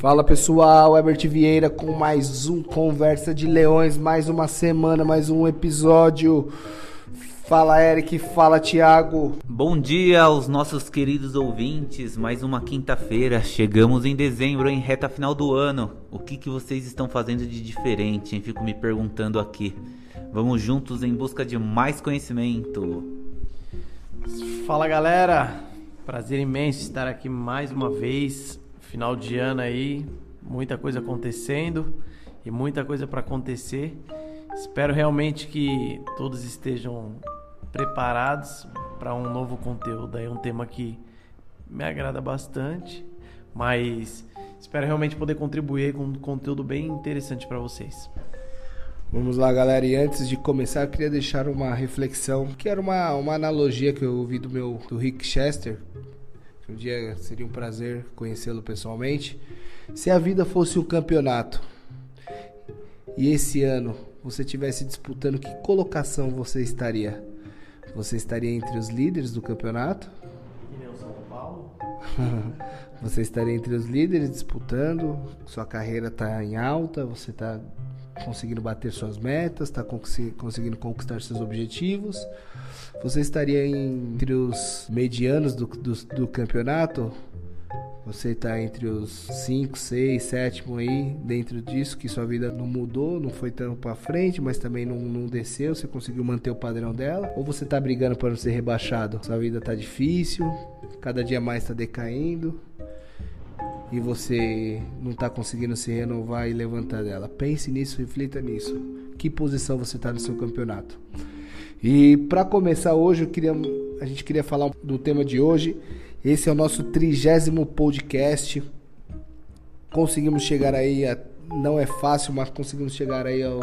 Fala pessoal, Herbert Vieira com mais um Conversa de Leões, mais uma semana, mais um episódio. Fala Eric, fala Thiago. Bom dia aos nossos queridos ouvintes, mais uma quinta-feira, chegamos em dezembro, em reta final do ano. O que, que vocês estão fazendo de diferente, hein? Fico me perguntando aqui. Vamos juntos em busca de mais conhecimento. Fala galera, prazer imenso estar aqui mais uma vez. Final de ano aí, muita coisa acontecendo e muita coisa para acontecer. Espero realmente que todos estejam preparados para um novo conteúdo. É um tema que me agrada bastante, mas espero realmente poder contribuir com um conteúdo bem interessante para vocês. Vamos lá, galera. E antes de começar, eu queria deixar uma reflexão, que era uma, uma analogia que eu ouvi do meu do Rick Chester, um dia seria um prazer conhecê-lo pessoalmente. Se a vida fosse um campeonato e esse ano você tivesse disputando, que colocação você estaria? Você estaria entre os líderes do campeonato? São Paulo? você estaria entre os líderes disputando, sua carreira está em alta, você está conseguindo bater suas metas, está conseguindo conquistar seus objetivos. Você estaria entre os medianos do, do, do campeonato? Você está entre os 5, 6, 7 aí, dentro disso, que sua vida não mudou, não foi tão para frente, mas também não, não desceu, você conseguiu manter o padrão dela? Ou você está brigando para não ser rebaixado? Sua vida está difícil, cada dia mais está decaindo e você não está conseguindo se renovar e levantar dela. Pense nisso, reflita nisso. Que posição você está no seu campeonato? E para começar hoje, queria, a gente queria falar do tema de hoje. Esse é o nosso trigésimo podcast. Conseguimos chegar aí, a, não é fácil, mas conseguimos chegar aí ao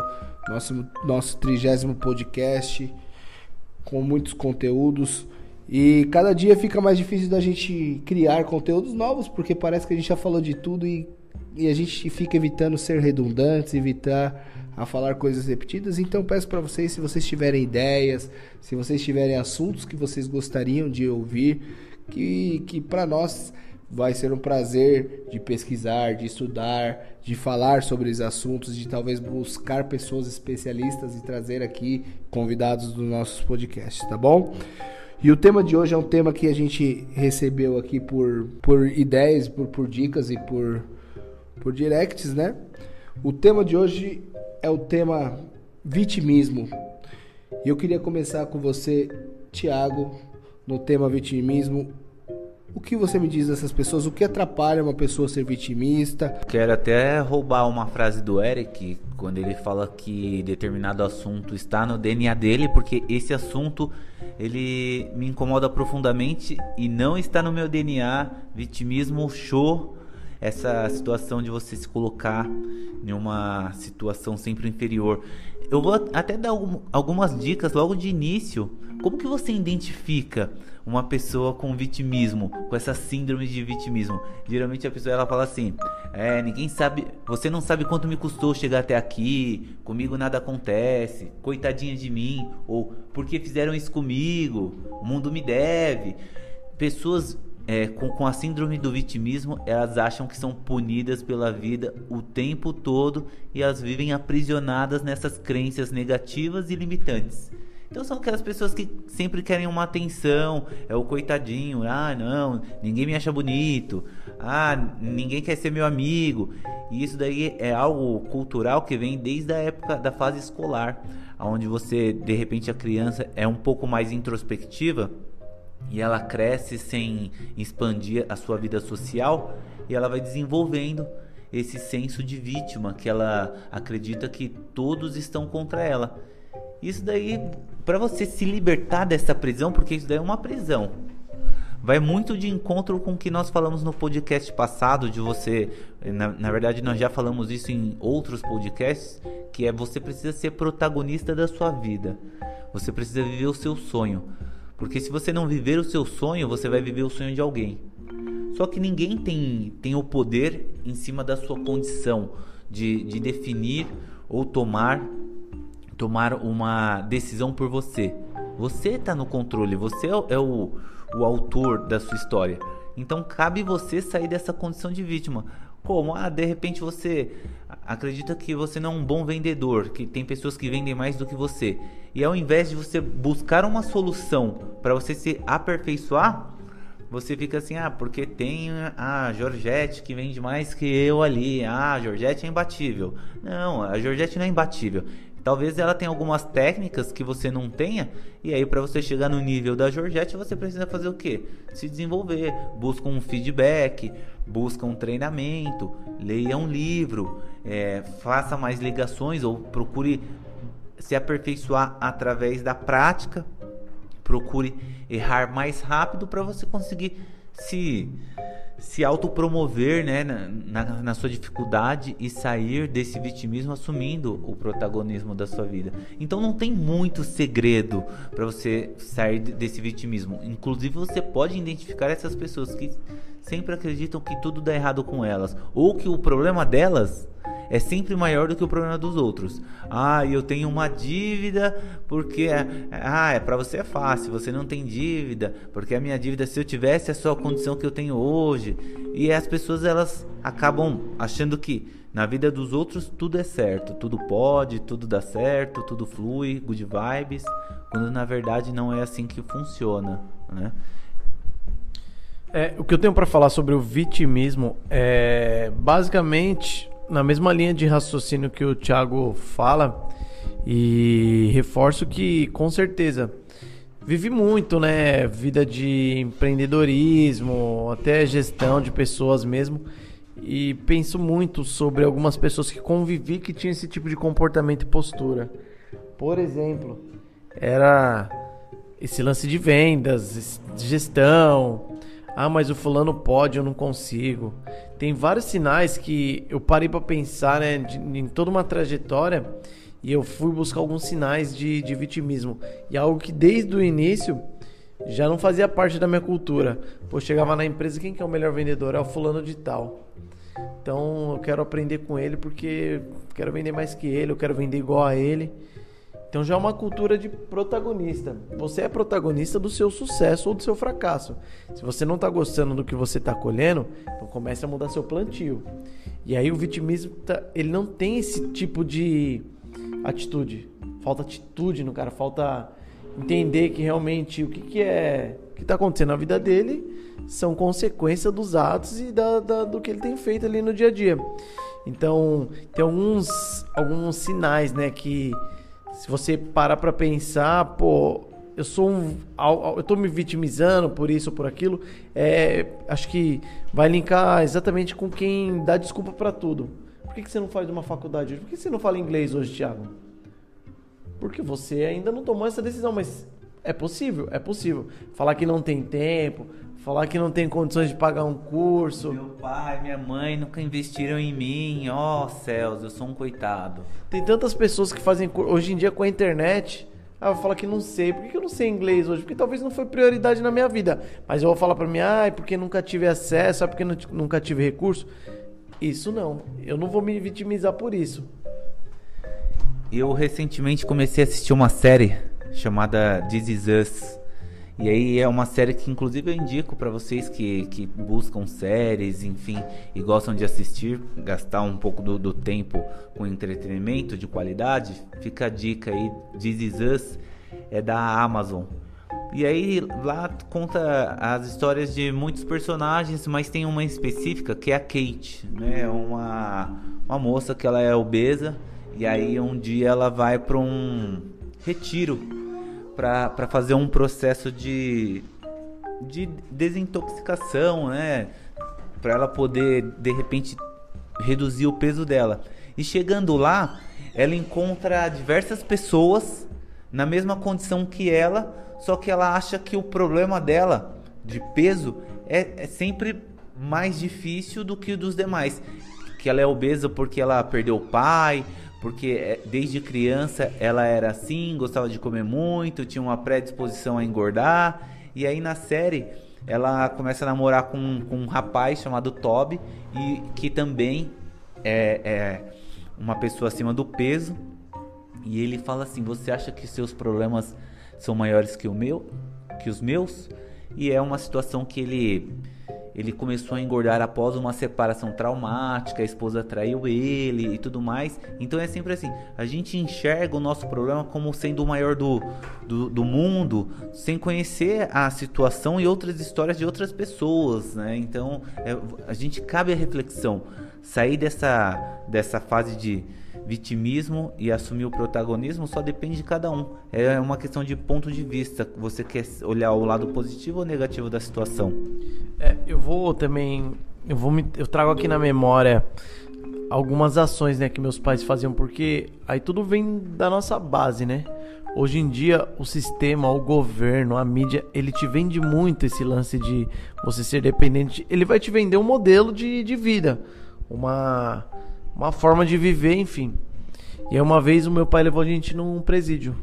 nosso nosso trigésimo podcast com muitos conteúdos. E cada dia fica mais difícil da gente criar conteúdos novos, porque parece que a gente já falou de tudo e, e a gente fica evitando ser redundantes, evitar a falar coisas repetidas. Então peço para vocês, se vocês tiverem ideias, se vocês tiverem assuntos que vocês gostariam de ouvir, que, que para nós vai ser um prazer de pesquisar, de estudar, de falar sobre os assuntos, de talvez buscar pessoas especialistas e trazer aqui convidados dos nossos podcasts, tá bom? E o tema de hoje é um tema que a gente recebeu aqui por, por ideias, por, por dicas e por, por directs, né? O tema de hoje é o tema vitimismo. E eu queria começar com você, Tiago, no tema vitimismo. O que você me diz dessas pessoas? O que atrapalha uma pessoa ser vitimista? Quero até roubar uma frase do Eric, quando ele fala que determinado assunto está no DNA dele, porque esse assunto ele me incomoda profundamente e não está no meu DNA. Vitimismo, show, essa situação de você se colocar em uma situação sempre inferior. Eu vou até dar algumas dicas logo de início. Como que você identifica uma pessoa com vitimismo, com essa síndrome de vitimismo? Geralmente a pessoa ela fala assim: "É, ninguém sabe, você não sabe quanto me custou chegar até aqui, comigo nada acontece, coitadinha de mim", ou "Porque fizeram isso comigo? O mundo me deve". Pessoas é, com, com a síndrome do vitimismo, elas acham que são punidas pela vida o tempo todo e elas vivem aprisionadas nessas crenças negativas e limitantes. Então são aquelas pessoas que sempre querem uma atenção, é o coitadinho, ah não, ninguém me acha bonito, ah, ninguém quer ser meu amigo. E isso daí é algo cultural que vem desde a época da fase escolar, onde você, de repente, a criança é um pouco mais introspectiva e ela cresce sem expandir a sua vida social e ela vai desenvolvendo esse senso de vítima que ela acredita que todos estão contra ela. Isso daí, para você se libertar dessa prisão, porque isso daí é uma prisão, vai muito de encontro com o que nós falamos no podcast passado, de você, na, na verdade nós já falamos isso em outros podcasts, que é você precisa ser protagonista da sua vida. Você precisa viver o seu sonho. Porque se você não viver o seu sonho, você vai viver o sonho de alguém. Só que ninguém tem, tem o poder em cima da sua condição de, de definir ou tomar, tomar uma decisão por você. Você está no controle, você é, é o, o autor da sua história. Então cabe você sair dessa condição de vítima. Como? Ah, de repente você acredita que você não é um bom vendedor, que tem pessoas que vendem mais do que você. E ao invés de você buscar uma solução para você se aperfeiçoar, você fica assim, ah, porque tem a Georgette que vende mais que eu ali. Ah, a Georgette é imbatível. Não, a Georgette não é imbatível. Talvez ela tenha algumas técnicas que você não tenha, e aí para você chegar no nível da Georgette, você precisa fazer o quê? Se desenvolver, busca um feedback, busca um treinamento, leia um livro, é, faça mais ligações ou procure se aperfeiçoar através da prática, procure errar mais rápido para você conseguir se se autopromover né, na, na, sua dificuldade e sair desse vitimismo assumindo o protagonismo da sua vida. Então não tem muito segredo para você sair desse vitimismo. Inclusive você pode identificar essas pessoas que sempre acreditam que tudo dá errado com elas ou que o problema delas é sempre maior do que o problema dos outros. Ah, eu tenho uma dívida porque ah, é para você é fácil, você não tem dívida, porque a minha dívida se eu tivesse a sua condição que eu tenho hoje. E as pessoas elas acabam achando que na vida dos outros tudo é certo, tudo pode, tudo dá certo, tudo flui, good vibes, quando na verdade não é assim que funciona, né? É, o que eu tenho para falar sobre o vitimismo é basicamente na mesma linha de raciocínio que o Thiago fala e reforço que com certeza vivi muito, né, vida de empreendedorismo, até gestão de pessoas mesmo. E penso muito sobre algumas pessoas que convivi que tinham esse tipo de comportamento e postura. Por exemplo, era esse lance de vendas, gestão, ah, mas o fulano pode, eu não consigo. Tem vários sinais que eu parei para pensar, né, de, em toda uma trajetória e eu fui buscar alguns sinais de, de vitimismo. E algo que desde o início já não fazia parte da minha cultura. Pô, chegava na empresa, quem que é o melhor vendedor? É o fulano de tal. Então eu quero aprender com ele porque quero vender mais que ele, eu quero vender igual a ele. Então já é uma cultura de protagonista. Você é protagonista do seu sucesso ou do seu fracasso. Se você não está gostando do que você está colhendo, então comece a mudar seu plantio. E aí o vitimismo tá, ele não tem esse tipo de atitude. Falta atitude no cara, falta entender que realmente o que, que é que está acontecendo na vida dele são consequência dos atos e da, da, do que ele tem feito ali no dia a dia. Então tem alguns alguns sinais, né, que se você parar para pensar, pô, eu sou um. Eu tô me vitimizando por isso ou por aquilo. É, acho que vai linkar exatamente com quem dá desculpa para tudo. Por que, que você não faz uma faculdade hoje? Por que você não fala inglês hoje, Thiago? Porque você ainda não tomou essa decisão, mas é possível, é possível. Falar que não tem tempo, Falar que não tem condições de pagar um curso. Meu pai, minha mãe nunca investiram em mim. Ó oh, céus, eu sou um coitado. Tem tantas pessoas que fazem hoje em dia com a internet. Ah, eu falo que não sei. Por que eu não sei inglês hoje? Porque talvez não foi prioridade na minha vida. Mas eu vou falar para mim, ah, é porque nunca tive acesso, é porque nunca tive recurso. Isso não. Eu não vou me vitimizar por isso. Eu recentemente comecei a assistir uma série chamada This Is Us e aí é uma série que inclusive eu indico para vocês que, que buscam séries, enfim, e gostam de assistir, gastar um pouco do, do tempo com entretenimento de qualidade. Fica a dica aí, This Is Us é da Amazon. E aí lá conta as histórias de muitos personagens, mas tem uma específica que é a Kate, né? Uma, uma moça que ela é obesa e aí um dia ela vai para um retiro para fazer um processo de, de desintoxicação, né? Para ela poder de repente reduzir o peso dela. E chegando lá, ela encontra diversas pessoas na mesma condição que ela, só que ela acha que o problema dela de peso é, é sempre mais difícil do que o dos demais. Que ela é obesa porque ela perdeu o pai, porque é, desde criança ela era assim, gostava de comer muito, tinha uma predisposição a engordar. E aí na série ela começa a namorar com, com um rapaz chamado Toby e que também é, é uma pessoa acima do peso. E ele fala assim: "Você acha que seus problemas são maiores que o meu, que os meus?" E é uma situação que ele ele começou a engordar após uma separação traumática, a esposa traiu ele e tudo mais. Então é sempre assim: a gente enxerga o nosso problema como sendo o maior do, do, do mundo, sem conhecer a situação e outras histórias de outras pessoas, né? Então é, a gente cabe a reflexão, sair dessa, dessa fase de vitimismo e assumir o protagonismo só depende de cada um. É uma questão de ponto de vista. Você quer olhar o lado positivo ou negativo da situação? É, eu vou também. Eu, vou me, eu trago aqui na memória algumas ações né, que meus pais faziam, porque aí tudo vem da nossa base, né? Hoje em dia, o sistema, o governo, a mídia, ele te vende muito esse lance de você ser dependente. Ele vai te vender um modelo de, de vida, uma, uma forma de viver, enfim. E aí uma vez o meu pai levou a gente num presídio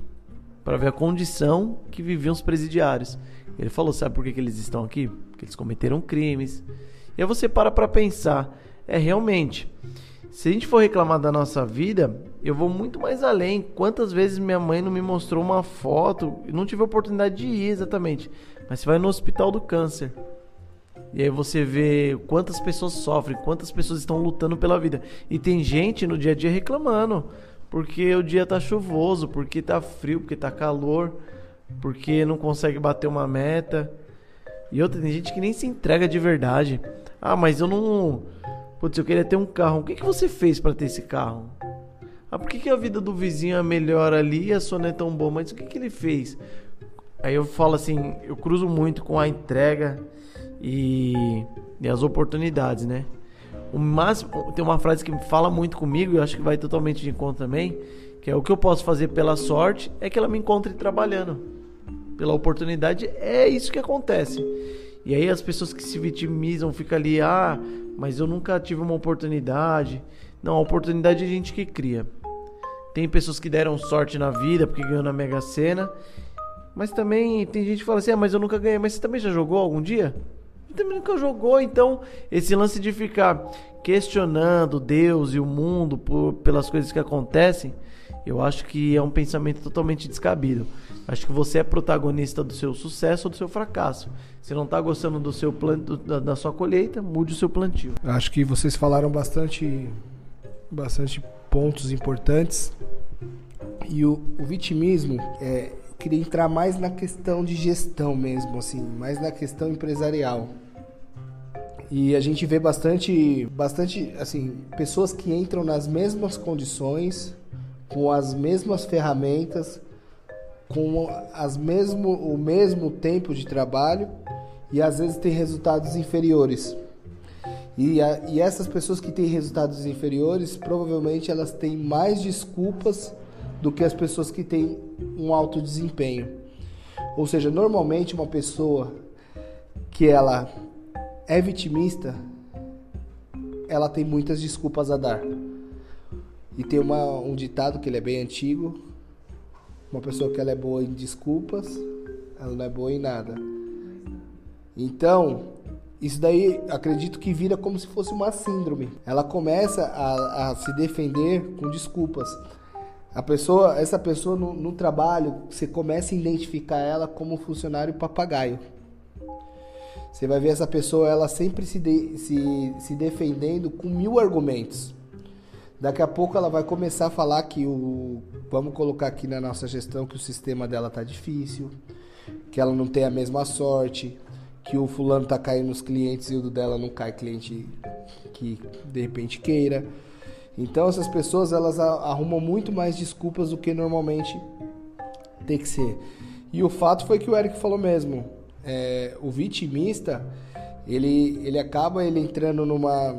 para ver a condição que viviam os presidiários. Ele falou: sabe por que, que eles estão aqui? Porque eles cometeram crimes. E aí você para para pensar: é realmente. Se a gente for reclamar da nossa vida, eu vou muito mais além. Quantas vezes minha mãe não me mostrou uma foto? Não tive a oportunidade de ir exatamente. Mas você vai no hospital do câncer. E aí você vê quantas pessoas sofrem, quantas pessoas estão lutando pela vida. E tem gente no dia a dia reclamando. Porque o dia tá chuvoso, porque tá frio, porque tá calor, porque não consegue bater uma meta. E outra, tem gente que nem se entrega de verdade. Ah, mas eu não. Putz, eu queria ter um carro. O que, que você fez para ter esse carro? Ah, por que, que a vida do vizinho é melhor ali e a sua não é tão boa? Mas o que, que ele fez? Aí eu falo assim, eu cruzo muito com a entrega e, e as oportunidades, né? O máximo, tem uma frase que fala muito comigo e acho que vai totalmente de encontro também, que é o que eu posso fazer pela sorte é que ela me encontre trabalhando. Pela oportunidade é isso que acontece. E aí as pessoas que se vitimizam ficam ali, ah, mas eu nunca tive uma oportunidade. Não, a oportunidade é a gente que cria. Tem pessoas que deram sorte na vida porque ganhou na Mega Sena. Mas também tem gente que fala assim: ah, mas eu nunca ganhei. Mas você também já jogou algum dia? Também nunca jogou, então esse lance de ficar questionando Deus e o mundo por, pelas coisas que acontecem, eu acho que é um pensamento totalmente descabido. Acho que você é protagonista do seu sucesso ou do seu fracasso. Se não está gostando do seu planto, da, da, sua colheita, mude o seu plantio. Acho que vocês falaram bastante, bastante pontos importantes. E o, o vitimismo é, eu queria entrar mais na questão de gestão mesmo, assim, mais na questão empresarial. E a gente vê bastante, bastante, assim, pessoas que entram nas mesmas condições, com as mesmas ferramentas, com as mesmo, o mesmo tempo de trabalho e às vezes tem resultados inferiores. E, a, e essas pessoas que têm resultados inferiores, provavelmente elas têm mais desculpas do que as pessoas que têm um alto desempenho. Ou seja, normalmente uma pessoa que ela é vitimista, ela tem muitas desculpas a dar. E tem uma, um ditado que ele é bem antigo. Uma pessoa que ela é boa em desculpas, ela não é boa em nada. Então, isso daí acredito que vira como se fosse uma síndrome. Ela começa a, a se defender com desculpas. A pessoa, essa pessoa no, no trabalho, você começa a identificar ela como funcionário papagaio. Você vai ver essa pessoa, ela sempre se, de, se, se defendendo com mil argumentos. Daqui a pouco ela vai começar a falar que o. Vamos colocar aqui na nossa gestão que o sistema dela tá difícil, que ela não tem a mesma sorte, que o fulano tá caindo nos clientes e o dela não cai cliente que de repente queira. Então essas pessoas elas arrumam muito mais desculpas do que normalmente tem que ser. E o fato foi que o Eric falou mesmo é, o vitimista ele, ele acaba ele entrando numa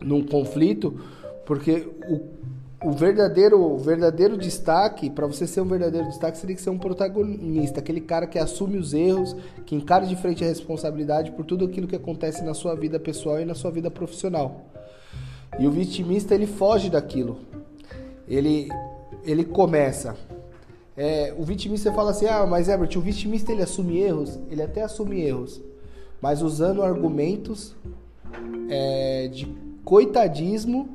num conflito porque o, o verdadeiro o verdadeiro destaque para você ser um verdadeiro destaque você tem que ser um protagonista aquele cara que assume os erros que encara de frente a responsabilidade por tudo aquilo que acontece na sua vida pessoal e na sua vida profissional. E o vitimista ele foge daquilo. Ele ele começa é, o vitimista fala assim: ah, mas Herbert, o vitimista ele assume erros? Ele até assume erros, mas usando argumentos é, de coitadismo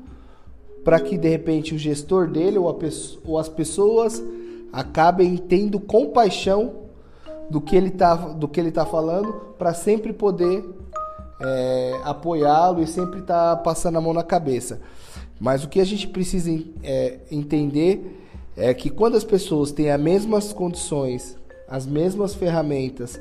para que de repente o gestor dele ou, ou, as pessoas acabem tendo compaixão do que ele está do que ele tá falando para sempre poder é, apoiá-lo e sempre estar tá passando a mão na cabeça. Mas o que a gente precisa é, entender é que quando as pessoas têm as mesmas condições, as mesmas ferramentas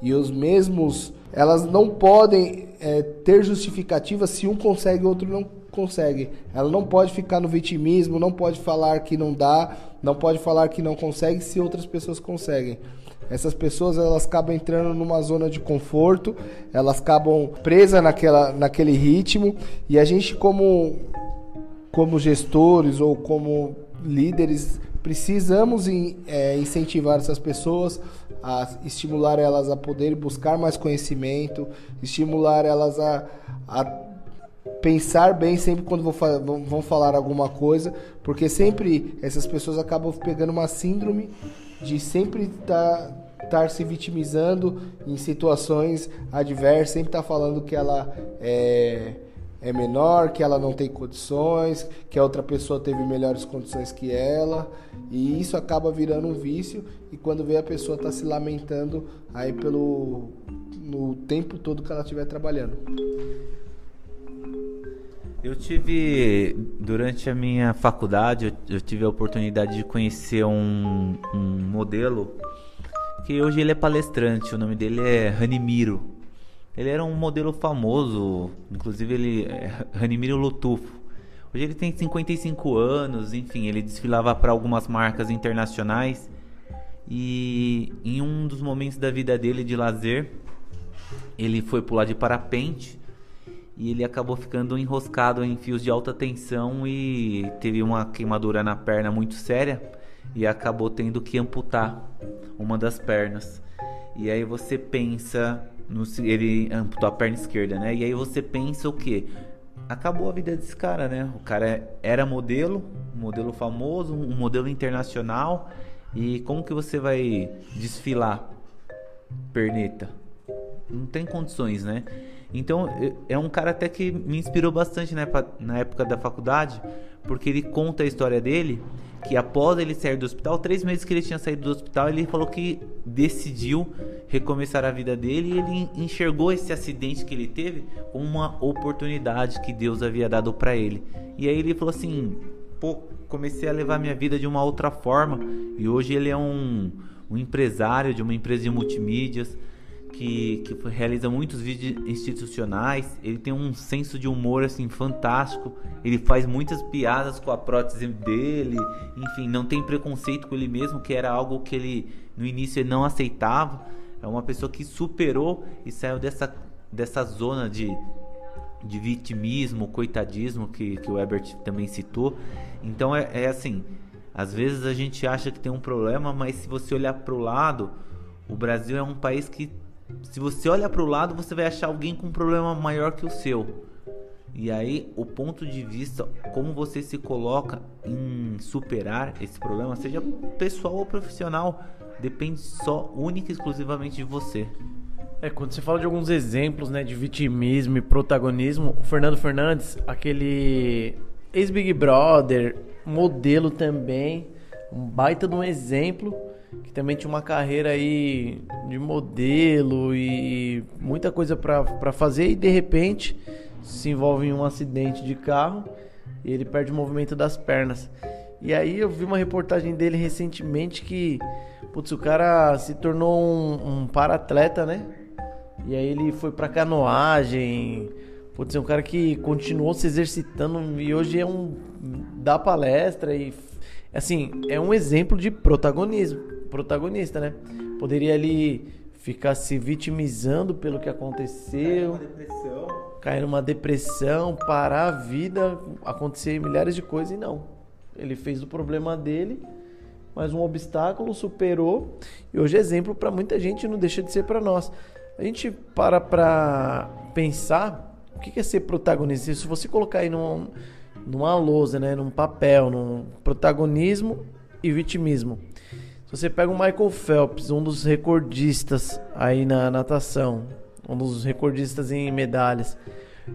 e os mesmos. Elas não podem é, ter justificativa se um consegue e outro não consegue. Ela não pode ficar no vitimismo, não pode falar que não dá, não pode falar que não consegue se outras pessoas conseguem. Essas pessoas elas acabam entrando numa zona de conforto, elas acabam presas naquela, naquele ritmo e a gente como como gestores ou como líderes precisamos é, incentivar essas pessoas a estimular elas a poder buscar mais conhecimento, estimular elas a, a pensar bem sempre quando vão, vão falar alguma coisa, porque sempre essas pessoas acabam pegando uma síndrome de sempre estar tá, estar se vitimizando em situações adversas, sempre estar tá falando que ela é, é menor, que ela não tem condições, que a outra pessoa teve melhores condições que ela, e isso acaba virando um vício e quando vê a pessoa está se lamentando aí pelo no tempo todo que ela estiver trabalhando. Eu tive, durante a minha faculdade, eu, tive a oportunidade de conhecer um, um, modelo que hoje ele é palestrante, o nome dele é Ranimiro. Ele era um modelo famoso, inclusive ele é Lutufo. Hoje ele tem 55 anos, enfim, ele desfilava para algumas marcas internacionais e em um dos momentos da vida dele de lazer, ele foi pular de parapente e ele acabou ficando enroscado em fios de alta tensão e teve uma queimadura na perna muito séria e acabou tendo que amputar uma das pernas. E aí você pensa no ele amputou a perna esquerda, né? E aí você pensa o que? Acabou a vida desse cara, né? O cara era modelo, modelo famoso, um modelo internacional. E como que você vai desfilar perneta? Não tem condições, né? Então, é um cara até que me inspirou bastante né, na época da faculdade, porque ele conta a história dele, que após ele sair do hospital, três meses que ele tinha saído do hospital, ele falou que decidiu recomeçar a vida dele e ele enxergou esse acidente que ele teve como uma oportunidade que Deus havia dado para ele. E aí ele falou assim: pô, comecei a levar minha vida de uma outra forma, e hoje ele é um, um empresário de uma empresa de multimídias que, que realiza muitos vídeos institucionais. Ele tem um senso de humor assim fantástico. Ele faz muitas piadas com a prótese dele. Enfim, não tem preconceito com ele mesmo, que era algo que ele no início ele não aceitava. É uma pessoa que superou e saiu dessa, dessa zona de, de vitimismo, coitadismo que, que o Ebert também citou. Então é, é assim. Às vezes a gente acha que tem um problema, mas se você olhar para o lado, o Brasil é um país que se você olha para o lado, você vai achar alguém com um problema maior que o seu. E aí, o ponto de vista, como você se coloca em superar esse problema, seja pessoal ou profissional, depende só única e exclusivamente de você. É, quando você fala de alguns exemplos, né, de vitimismo e protagonismo, o Fernando Fernandes, aquele ex-Big Brother, modelo também, um baita de um exemplo que também tinha uma carreira aí de modelo e muita coisa para fazer e de repente se envolve em um acidente de carro e ele perde o movimento das pernas. E aí eu vi uma reportagem dele recentemente que putz, o cara se tornou um, um para-atleta, né? E aí ele foi para canoagem. Putz, é um cara que continuou se exercitando e hoje é um dá palestra e assim, é um exemplo de protagonismo protagonista, né? Poderia ali ficar se vitimizando pelo que aconteceu, cair numa depressão, parar a vida, acontecer milhares de coisas e não. Ele fez o problema dele, mas um obstáculo superou e hoje é exemplo para muita gente não deixa de ser para nós. A gente para para pensar o que é ser protagonista. Se você colocar aí numa, numa lousa, né, num papel, num protagonismo e vitimismo. Você pega o Michael Phelps, um dos recordistas aí na natação, um dos recordistas em medalhas.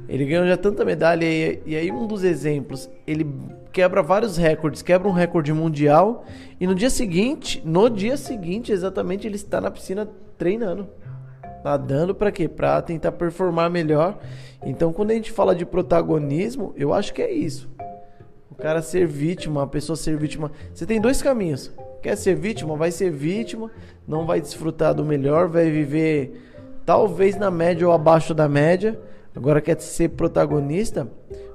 Ele ganhou já tanta medalha e, e, aí um dos exemplos, ele quebra vários recordes, quebra um recorde mundial e no dia seguinte, no dia seguinte exatamente, ele está na piscina treinando. nadando para quê? Para tentar performar melhor. Então, quando a gente fala de protagonismo, eu acho que é isso. O cara ser vítima, a pessoa ser vítima. Você tem dois caminhos. Quer ser vítima? Vai ser vítima, não vai desfrutar do melhor, vai viver talvez na média ou abaixo da média. Agora quer ser protagonista?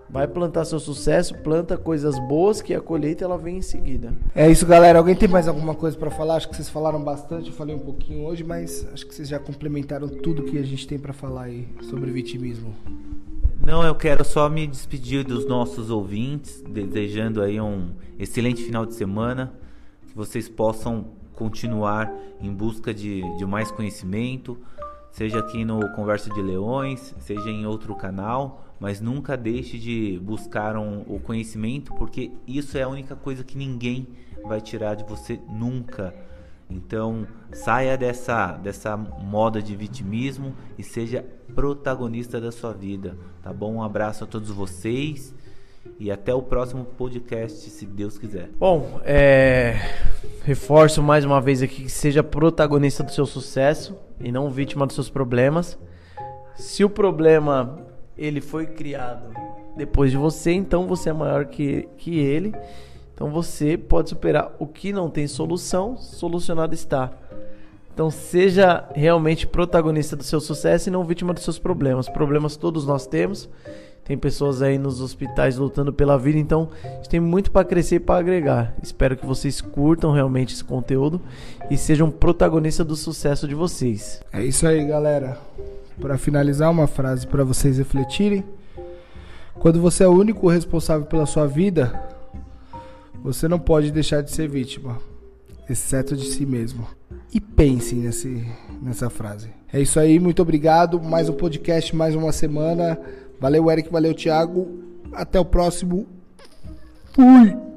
Vai plantar seu sucesso, planta coisas boas que a colheita ela vem em seguida. É isso, galera. Alguém tem mais alguma coisa para falar? Acho que vocês falaram bastante, eu falei um pouquinho hoje, mas acho que vocês já complementaram tudo que a gente tem para falar aí sobre vitimismo. Não, eu quero só me despedir dos nossos ouvintes, desejando aí um excelente final de semana, que vocês possam continuar em busca de, de mais conhecimento, seja aqui no Conversa de Leões, seja em outro canal, mas nunca deixe de buscar um, o conhecimento, porque isso é a única coisa que ninguém vai tirar de você nunca. Então, saia dessa, dessa moda de vitimismo e seja protagonista da sua vida, tá bom? Um abraço a todos vocês e até o próximo podcast, se Deus quiser. Bom, é... reforço mais uma vez aqui que seja protagonista do seu sucesso e não vítima dos seus problemas. Se o problema ele foi criado depois de você, então você é maior que, que ele. Então você pode superar o que não tem solução, solucionado está. Então seja realmente protagonista do seu sucesso e não vítima dos seus problemas. Problemas todos nós temos. Tem pessoas aí nos hospitais lutando pela vida, então a gente tem muito para crescer e para agregar. Espero que vocês curtam realmente esse conteúdo e sejam protagonistas do sucesso de vocês. É isso aí, galera. Para finalizar, uma frase para vocês refletirem. Quando você é o único responsável pela sua vida, você não pode deixar de ser vítima, exceto de si mesmo. E pensem nesse, nessa frase. É isso aí, muito obrigado. Mais um podcast, mais uma semana. Valeu, Eric. Valeu, Thiago. Até o próximo. Fui!